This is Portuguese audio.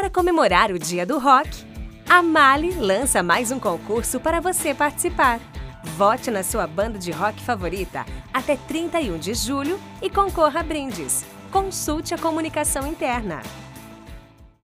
Para comemorar o Dia do Rock, a Mali lança mais um concurso para você participar. Vote na sua banda de rock favorita até 31 de julho e concorra a brindes. Consulte a comunicação interna.